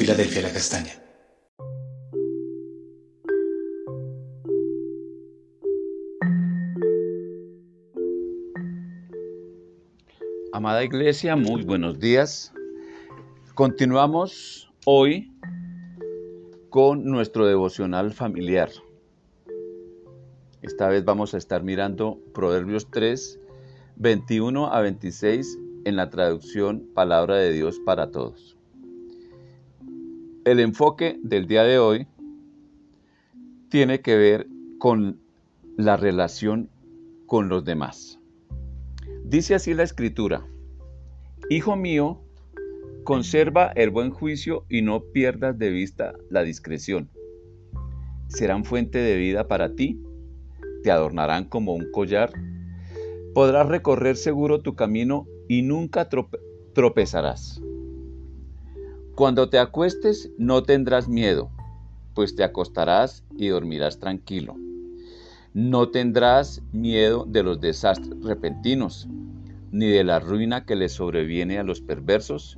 Filadelfia La Castaña. Amada Iglesia, muy buenos días. Continuamos hoy con nuestro devocional familiar. Esta vez vamos a estar mirando Proverbios 3, 21 a 26 en la traducción Palabra de Dios para Todos. El enfoque del día de hoy tiene que ver con la relación con los demás. Dice así la escritura, Hijo mío, Conserva el buen juicio y no pierdas de vista la discreción. Serán fuente de vida para ti, te adornarán como un collar. Podrás recorrer seguro tu camino y nunca tropezarás. Cuando te acuestes no tendrás miedo, pues te acostarás y dormirás tranquilo. No tendrás miedo de los desastres repentinos, ni de la ruina que le sobreviene a los perversos,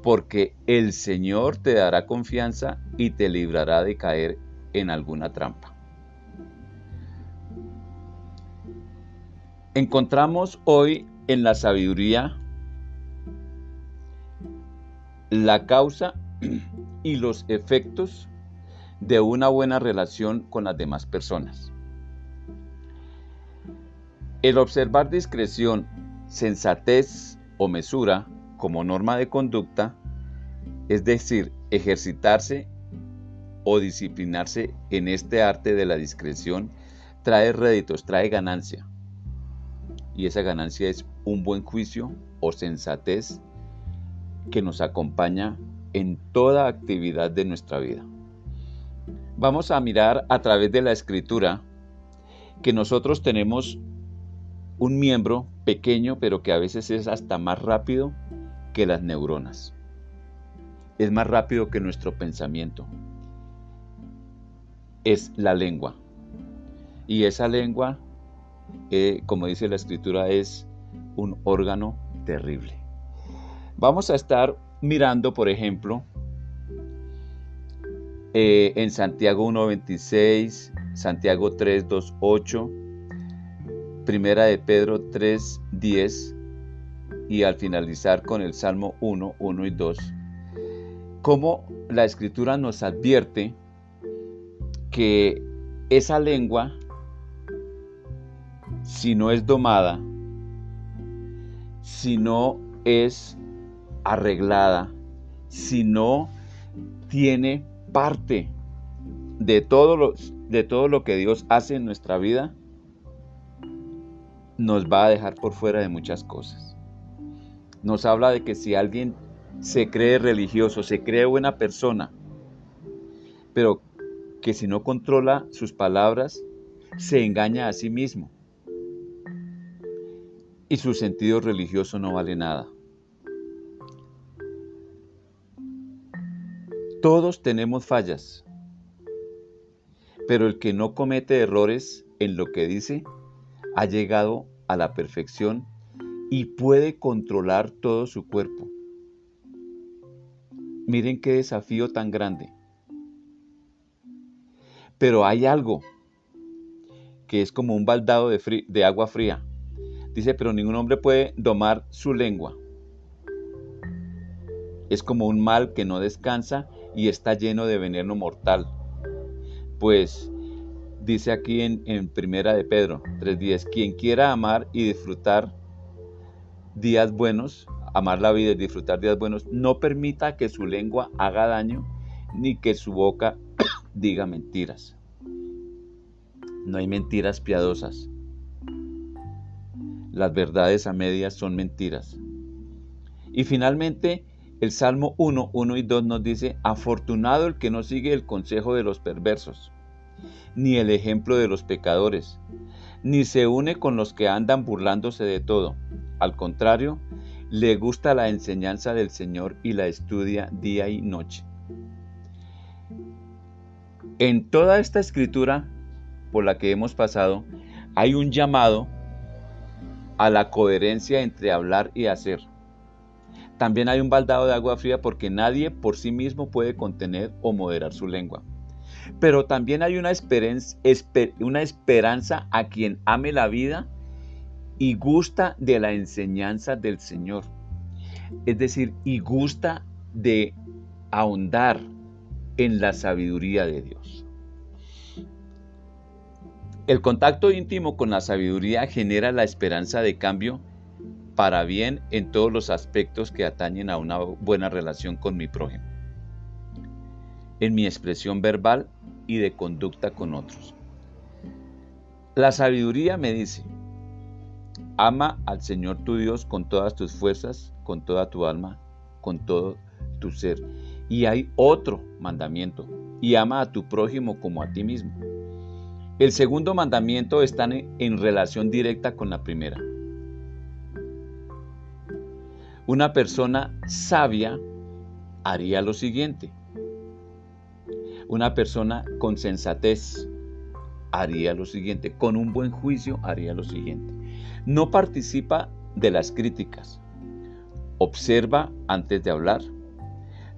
porque el Señor te dará confianza y te librará de caer en alguna trampa. Encontramos hoy en la sabiduría la causa y los efectos de una buena relación con las demás personas. El observar discreción, sensatez o mesura como norma de conducta, es decir, ejercitarse o disciplinarse en este arte de la discreción, trae réditos, trae ganancia. Y esa ganancia es un buen juicio o sensatez que nos acompaña en toda actividad de nuestra vida. Vamos a mirar a través de la escritura que nosotros tenemos un miembro pequeño, pero que a veces es hasta más rápido que las neuronas. Es más rápido que nuestro pensamiento. Es la lengua. Y esa lengua, eh, como dice la escritura, es un órgano terrible. Vamos a estar mirando, por ejemplo, eh, en Santiago 1.26, Santiago 3.2.8, Primera de Pedro 3.10, y al finalizar con el Salmo 1, 1 y 2, cómo la escritura nos advierte que esa lengua, si no es domada, si no es arreglada, si no tiene parte de todo, lo, de todo lo que Dios hace en nuestra vida, nos va a dejar por fuera de muchas cosas nos habla de que si alguien se cree religioso, se cree buena persona, pero que si no controla sus palabras, se engaña a sí mismo. Y su sentido religioso no vale nada. Todos tenemos fallas, pero el que no comete errores en lo que dice ha llegado a la perfección y puede controlar todo su cuerpo. Miren qué desafío tan grande. Pero hay algo que es como un baldado de, de, agua fría. Dice, pero ningún hombre puede domar su lengua. Es como un mal que no descansa y está lleno de veneno mortal. Pues dice aquí en, en Primera de Pedro 3.10, quien quiera amar y disfrutar días buenos, amar la vida y disfrutar días buenos, no permita que su lengua haga daño ni que su boca diga mentiras. No hay mentiras piadosas. Las verdades a medias son mentiras. Y finalmente, el Salmo 1, 1 y 2 nos dice, afortunado el que no sigue el consejo de los perversos, ni el ejemplo de los pecadores, ni se une con los que andan burlándose de todo al contrario, le gusta la enseñanza del Señor y la estudia día y noche. En toda esta escritura por la que hemos pasado, hay un llamado a la coherencia entre hablar y hacer. También hay un baldado de agua fría porque nadie por sí mismo puede contener o moderar su lengua. Pero también hay una esperanza, una esperanza a quien ame la vida y gusta de la enseñanza del Señor. Es decir, y gusta de ahondar en la sabiduría de Dios. El contacto íntimo con la sabiduría genera la esperanza de cambio para bien en todos los aspectos que atañen a una buena relación con mi prójimo, en mi expresión verbal y de conducta con otros. La sabiduría me dice, ama al Señor tu Dios con todas tus fuerzas, con toda tu alma, con todo tu ser. Y hay otro mandamiento, y ama a tu prójimo como a ti mismo. El segundo mandamiento está en relación directa con la primera. Una persona sabia haría lo siguiente. Una persona con sensatez haría lo siguiente. Con un buen juicio haría lo siguiente. No participa de las críticas. Observa antes de hablar.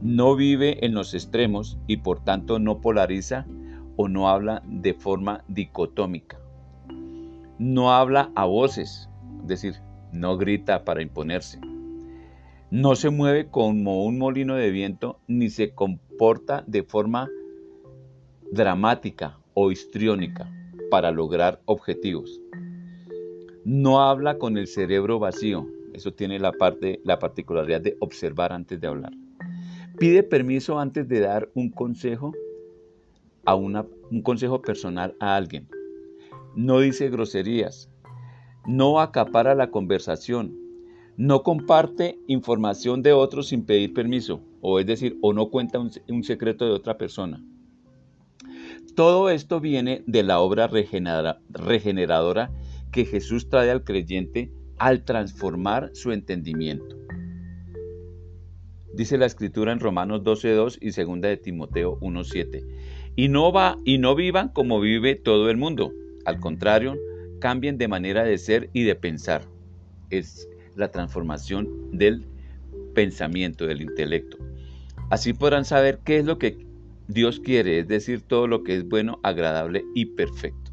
No vive en los extremos y por tanto no polariza o no habla de forma dicotómica. No habla a voces, es decir, no grita para imponerse no se mueve como un molino de viento ni se comporta de forma dramática o histriónica para lograr objetivos. No habla con el cerebro vacío, eso tiene la, parte, la particularidad de observar antes de hablar. Pide permiso antes de dar un consejo a una, un consejo personal a alguien. No dice groserías. No acapara la conversación no comparte información de otros sin pedir permiso, o es decir, o no cuenta un, secreto de otra persona. Todo esto viene de la obra regeneradora que Jesús trae al creyente al transformar su entendimiento. Dice la escritura en Romanos 12:2 y 2 de Timoteo 1:7. Y no va y no vivan como vive todo el mundo. Al contrario, cambien de manera de ser y de pensar. Es la transformación del pensamiento, del intelecto. Así podrán saber qué es lo que Dios quiere, es decir, todo lo que es bueno, agradable y perfecto.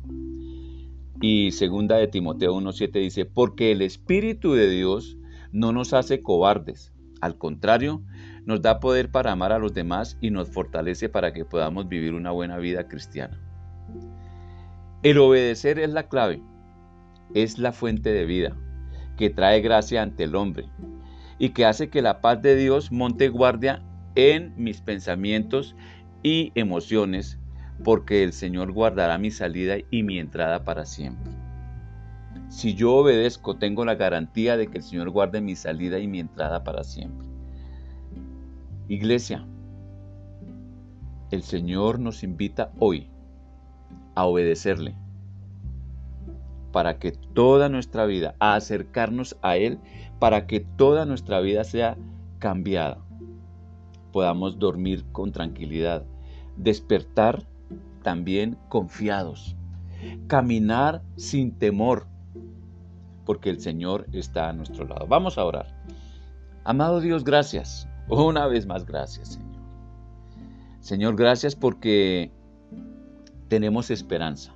Y segunda de Timoteo 1.7 dice, porque el Espíritu de Dios no nos hace cobardes, al contrario, nos da poder para amar a los demás y nos fortalece para que podamos vivir una buena vida cristiana. El obedecer es la clave, es la fuente de vida que trae gracia ante el hombre y que hace que la paz de Dios monte guardia en mis pensamientos y emociones, porque el Señor guardará mi salida y mi entrada para siempre. Si yo obedezco, tengo la garantía de que el Señor guarde mi salida y mi entrada para siempre. Iglesia, el Señor nos invita hoy a obedecerle para que toda nuestra vida, a acercarnos a Él, para que toda nuestra vida sea cambiada. Podamos dormir con tranquilidad, despertar también confiados, caminar sin temor, porque el Señor está a nuestro lado. Vamos a orar. Amado Dios, gracias. Una vez más, gracias, Señor. Señor, gracias porque tenemos esperanza.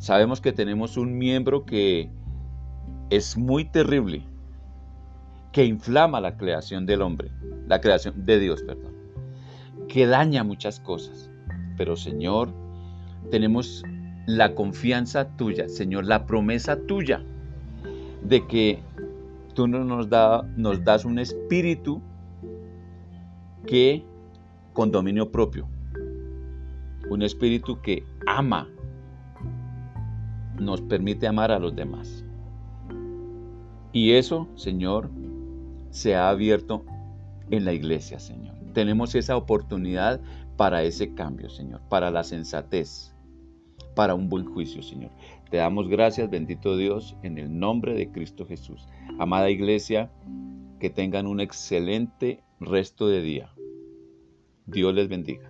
Sabemos que tenemos un miembro que es muy terrible, que inflama la creación del hombre, la creación de Dios, perdón, que daña muchas cosas. Pero Señor, tenemos la confianza tuya, Señor, la promesa tuya de que tú nos, nos das un espíritu que con dominio propio, un espíritu que ama nos permite amar a los demás. Y eso, Señor, se ha abierto en la iglesia, Señor. Tenemos esa oportunidad para ese cambio, Señor, para la sensatez, para un buen juicio, Señor. Te damos gracias, bendito Dios, en el nombre de Cristo Jesús. Amada iglesia, que tengan un excelente resto de día. Dios les bendiga.